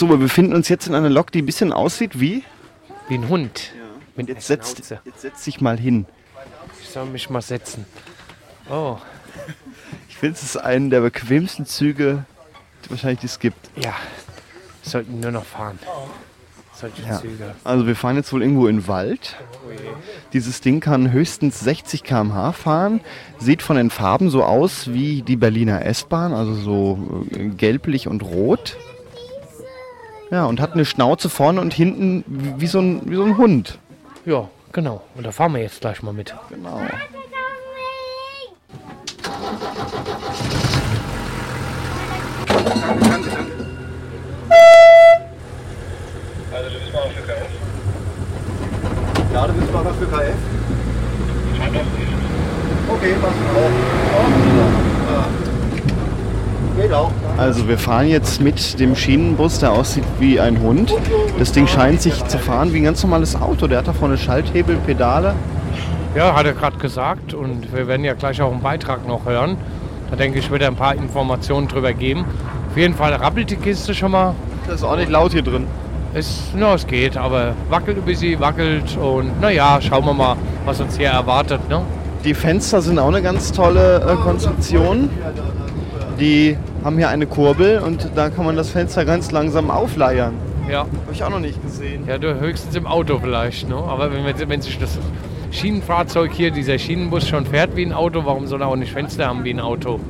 So, wir befinden uns jetzt in einer Lok, die ein bisschen aussieht wie. Wie ein Hund. Mit Jetzt setzt, jetzt setz dich mal hin. Ich soll mich mal setzen. Oh, Ich finde, es ist einen der bequemsten Züge, die wahrscheinlich die es gibt. ja. Wir sollten nur noch fahren. Solche Ja. Züge. Also wir fahren jetzt wohl irgendwo in den Wald. Dieses Ding kann höchstens 60 km/h fahren. Sieht von den Farben so aus wie die Berliner S-Bahn, also so äh, gelblich und rot. Ja, und hat eine Schnauze vorne und hinten wie so ein, wie so ein Hund. Ja, genau. Und da fahren wir jetzt gleich mal mit. Genau. Ja, du bist mal was für KF? Okay, was auch. Ja. Also wir fahren jetzt mit dem Schienenbus, der aussieht wie ein Hund. Das Ding scheint sich zu fahren wie ein ganz normales Auto. Der hat da vorne Schalthebel, Pedale. Ja, hat er gerade gesagt. Und wir werden ja gleich auch einen Beitrag noch hören. Da denke ich, wird er ein paar Informationen drüber geben. Auf jeden Fall rappelt die Kiste schon mal. Das ist auch nicht laut hier drin. Es, na, es geht, aber wackelt ein bisschen, wackelt. Und naja, schauen wir mal, was uns hier erwartet. Ne? Die Fenster sind auch eine ganz tolle äh, Konstruktion. Die haben hier eine Kurbel und da kann man das Fenster ganz langsam aufleiern. Ja. Habe ich auch noch nicht gesehen. Ja, du höchstens im Auto vielleicht, ne? Aber wenn, wenn, wenn sich das Schienenfahrzeug hier, dieser Schienenbus schon fährt wie ein Auto, warum soll er auch nicht Fenster haben wie ein Auto?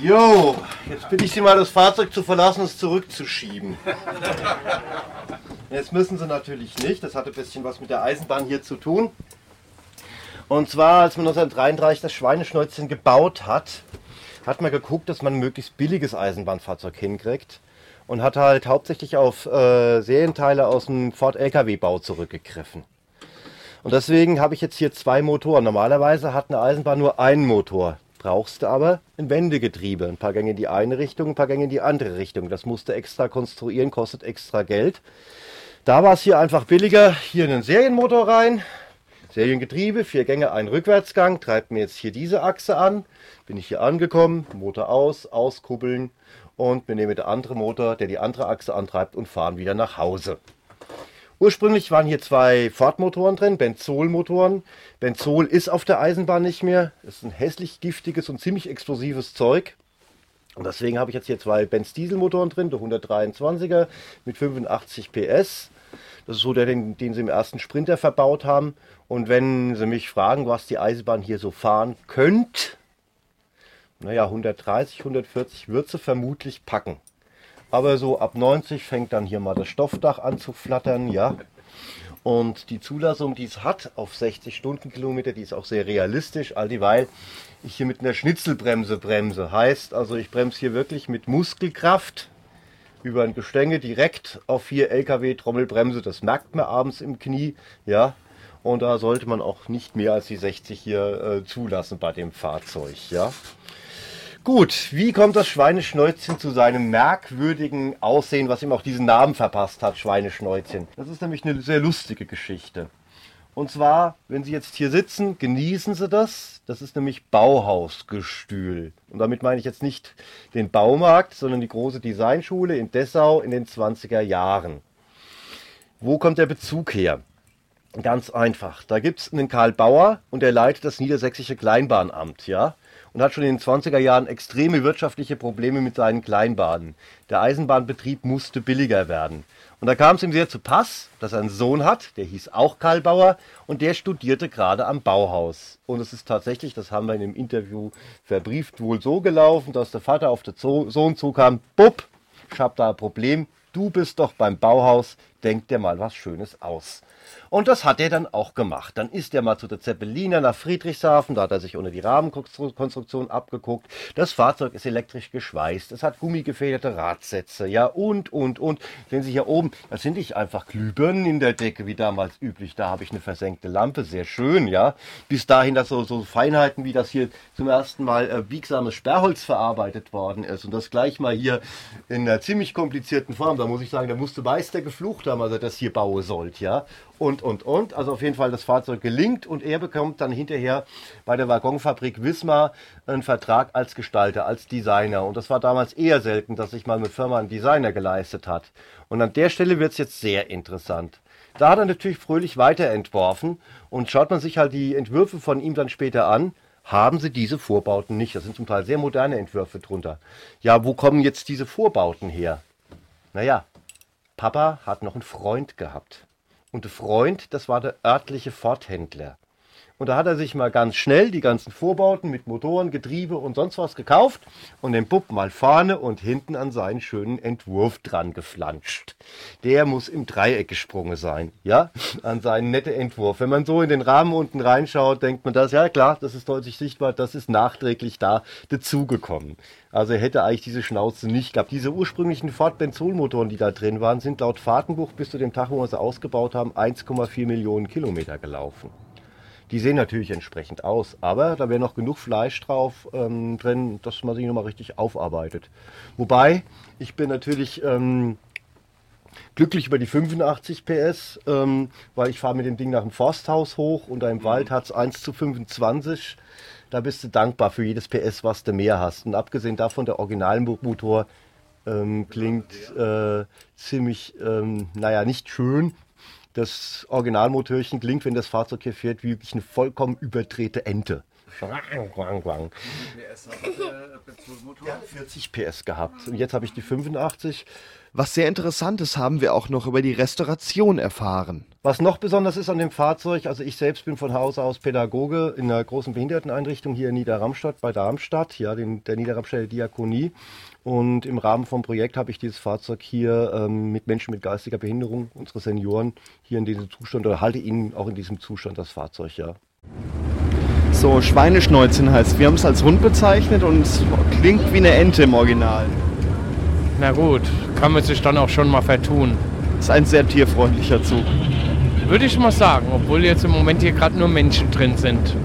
Jo, jetzt bitte ich Sie mal, das Fahrzeug zu verlassen und es zurückzuschieben. Jetzt müssen Sie natürlich nicht, das hat ein bisschen was mit der Eisenbahn hier zu tun. Und zwar, als man 1933 das Schweineschnäuzchen gebaut hat, hat man geguckt, dass man ein möglichst billiges Eisenbahnfahrzeug hinkriegt und hat halt hauptsächlich auf äh, Serienteile aus dem Ford LKW-Bau zurückgegriffen. Und deswegen habe ich jetzt hier zwei Motoren. Normalerweise hat eine Eisenbahn nur einen Motor. Brauchst du aber ein Wendegetriebe. Ein paar Gänge in die eine Richtung, ein paar Gänge in die andere Richtung. Das musst du extra konstruieren, kostet extra Geld. Da war es hier einfach billiger. Hier einen Serienmotor rein. Seriengetriebe, vier Gänge, ein Rückwärtsgang. Treibt mir jetzt hier diese Achse an. Bin ich hier angekommen, Motor aus, auskuppeln. Und wir nehmen der andere Motor, der die andere Achse antreibt und fahren wieder nach Hause. Ursprünglich waren hier zwei Ford-Motoren drin, Benzol-Motoren. Benzol ist auf der Eisenbahn nicht mehr. Ist ein hässlich giftiges und ziemlich explosives Zeug. Und deswegen habe ich jetzt hier zwei Benz-Diesel-Motoren drin, der 123er mit 85 PS. Das ist so der, den, den sie im ersten Sprinter verbaut haben. Und wenn Sie mich fragen, was die Eisenbahn hier so fahren könnte, naja, 130, 140 wird sie vermutlich packen. Aber so ab 90 fängt dann hier mal das Stoffdach an zu flattern, ja. Und die Zulassung, die es hat auf 60 Stundenkilometer, die ist auch sehr realistisch, all dieweil ich hier mit einer Schnitzelbremse bremse. Heißt also, ich bremse hier wirklich mit Muskelkraft über ein Gestänge direkt auf vier LKW Trommelbremse. Das merkt man abends im Knie, ja. Und da sollte man auch nicht mehr als die 60 hier äh, zulassen bei dem Fahrzeug, ja. Gut, wie kommt das Schweineschnäuzchen zu seinem merkwürdigen Aussehen, was ihm auch diesen Namen verpasst hat, Schweineschnäuzchen? Das ist nämlich eine sehr lustige Geschichte. Und zwar, wenn Sie jetzt hier sitzen, genießen Sie das. Das ist nämlich Bauhausgestühl. Und damit meine ich jetzt nicht den Baumarkt, sondern die große Designschule in Dessau in den 20er Jahren. Wo kommt der Bezug her? Ganz einfach. Da gibt es einen Karl Bauer und der leitet das Niedersächsische Kleinbahnamt, ja? Und hat schon in den 20er Jahren extreme wirtschaftliche Probleme mit seinen Kleinbahnen. Der Eisenbahnbetrieb musste billiger werden. Und da kam es ihm sehr zu Pass, dass er einen Sohn hat, der hieß auch Karl Bauer und der studierte gerade am Bauhaus. Und es ist tatsächlich, das haben wir in dem Interview verbrieft, wohl so gelaufen, dass der Vater auf den Sohn zukam, Bub, ich hab da ein Problem, du bist doch beim Bauhaus, denk dir mal was Schönes aus. Und das hat er dann auch gemacht. Dann ist er mal zu der Zeppeliner nach Friedrichshafen, da hat er sich unter die Rahmenkonstruktion abgeguckt. Das Fahrzeug ist elektrisch geschweißt, es hat gummigefederte Radsätze, ja und, und, und. Sehen Sie hier oben, das sind nicht einfach Glühbirnen in der Decke, wie damals üblich. Da habe ich eine versenkte Lampe, sehr schön, ja. Bis dahin, dass so, so Feinheiten wie das hier zum ersten Mal äh, biegsames Sperrholz verarbeitet worden ist und das gleich mal hier in einer ziemlich komplizierten Form. Da muss ich sagen, der musste Meister geflucht haben, also das hier bauen sollt, ja. Und, und, und. Also auf jeden Fall das Fahrzeug gelingt und er bekommt dann hinterher bei der Waggonfabrik Wismar einen Vertrag als Gestalter, als Designer. Und das war damals eher selten, dass sich mal eine Firma einen Designer geleistet hat. Und an der Stelle wird es jetzt sehr interessant. Da hat er natürlich fröhlich weiterentworfen und schaut man sich halt die Entwürfe von ihm dann später an, haben sie diese Vorbauten nicht. Das sind zum Teil sehr moderne Entwürfe drunter. Ja, wo kommen jetzt diese Vorbauten her? Naja, Papa hat noch einen Freund gehabt. Und der Freund, das war der örtliche Forthändler. Und da hat er sich mal ganz schnell die ganzen Vorbauten mit Motoren, Getriebe und sonst was gekauft und den Bub mal vorne und hinten an seinen schönen Entwurf dran geflanscht. Der muss im Dreieck gesprungen sein, ja, an seinen netten Entwurf. Wenn man so in den Rahmen unten reinschaut, denkt man das, ja klar, das ist deutlich sichtbar, das ist nachträglich da dazugekommen. Also er hätte eigentlich diese Schnauze nicht gehabt. Diese ursprünglichen Ford-Benzolmotoren, die da drin waren, sind laut Fahrtenbuch bis zu dem Tag, wo wir sie ausgebaut haben, 1,4 Millionen Kilometer gelaufen. Die sehen natürlich entsprechend aus, aber da wäre noch genug Fleisch drauf ähm, drin, dass man sich nochmal richtig aufarbeitet. Wobei, ich bin natürlich ähm, glücklich über die 85 PS, ähm, weil ich fahre mit dem Ding nach dem Forsthaus hoch und da im Wald hat es 1 zu 25. Da bist du dankbar für jedes PS, was du mehr hast. Und abgesehen davon, der Originalmotor ähm, klingt äh, ziemlich, ähm, naja, nicht schön, das Originalmotörchen klingt, wenn das Fahrzeug hier fährt, wie wirklich eine vollkommen überdrehte Ente. Ja, 40 PS gehabt. Und jetzt habe ich die 85. Was sehr interessant ist, haben wir auch noch über die Restauration erfahren. Was noch besonders ist an dem Fahrzeug, also ich selbst bin von Hause aus Pädagoge in einer großen Behinderteneinrichtung hier in Niederramstadt bei Darmstadt, ja, den, der Niederramstädter Diakonie. Und im Rahmen vom Projekt habe ich dieses Fahrzeug hier ähm, mit Menschen mit geistiger Behinderung, unsere Senioren, hier in diesem Zustand oder halte ihnen auch in diesem Zustand das Fahrzeug, ja. So, Schweineschnäuzchen heißt. Wir haben es als Hund bezeichnet und es klingt wie eine Ente im Original. Na gut, kann man sich dann auch schon mal vertun. Ist ein sehr tierfreundlicher Zug. Würde ich mal sagen, obwohl jetzt im Moment hier gerade nur Menschen drin sind.